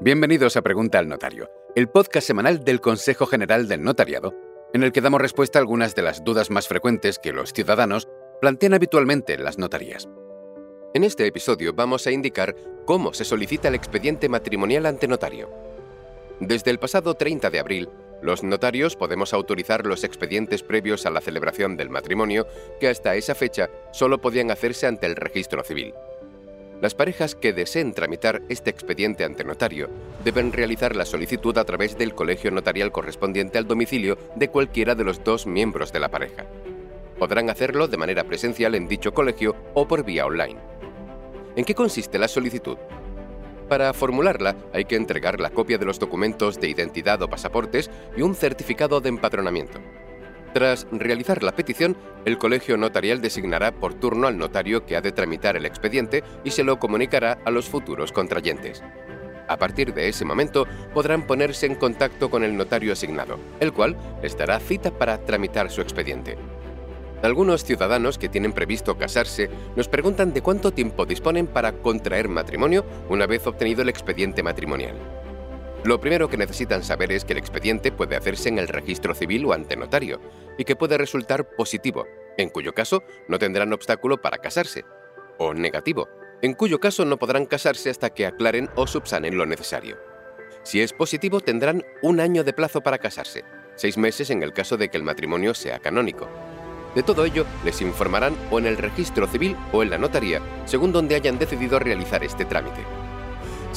Bienvenidos a Pregunta al Notario, el podcast semanal del Consejo General del Notariado, en el que damos respuesta a algunas de las dudas más frecuentes que los ciudadanos plantean habitualmente en las notarías. En este episodio vamos a indicar cómo se solicita el expediente matrimonial ante notario. Desde el pasado 30 de abril, los notarios podemos autorizar los expedientes previos a la celebración del matrimonio que hasta esa fecha solo podían hacerse ante el registro civil. Las parejas que deseen tramitar este expediente ante notario deben realizar la solicitud a través del colegio notarial correspondiente al domicilio de cualquiera de los dos miembros de la pareja. Podrán hacerlo de manera presencial en dicho colegio o por vía online. ¿En qué consiste la solicitud? Para formularla hay que entregar la copia de los documentos de identidad o pasaportes y un certificado de empadronamiento. Tras realizar la petición, el colegio notarial designará por turno al notario que ha de tramitar el expediente y se lo comunicará a los futuros contrayentes. A partir de ese momento podrán ponerse en contacto con el notario asignado, el cual les dará cita para tramitar su expediente. Algunos ciudadanos que tienen previsto casarse nos preguntan de cuánto tiempo disponen para contraer matrimonio una vez obtenido el expediente matrimonial. Lo primero que necesitan saber es que el expediente puede hacerse en el registro civil o ante notario y que puede resultar positivo, en cuyo caso no tendrán obstáculo para casarse, o negativo, en cuyo caso no podrán casarse hasta que aclaren o subsanen lo necesario. Si es positivo tendrán un año de plazo para casarse, seis meses en el caso de que el matrimonio sea canónico. De todo ello les informarán o en el registro civil o en la notaría, según donde hayan decidido realizar este trámite.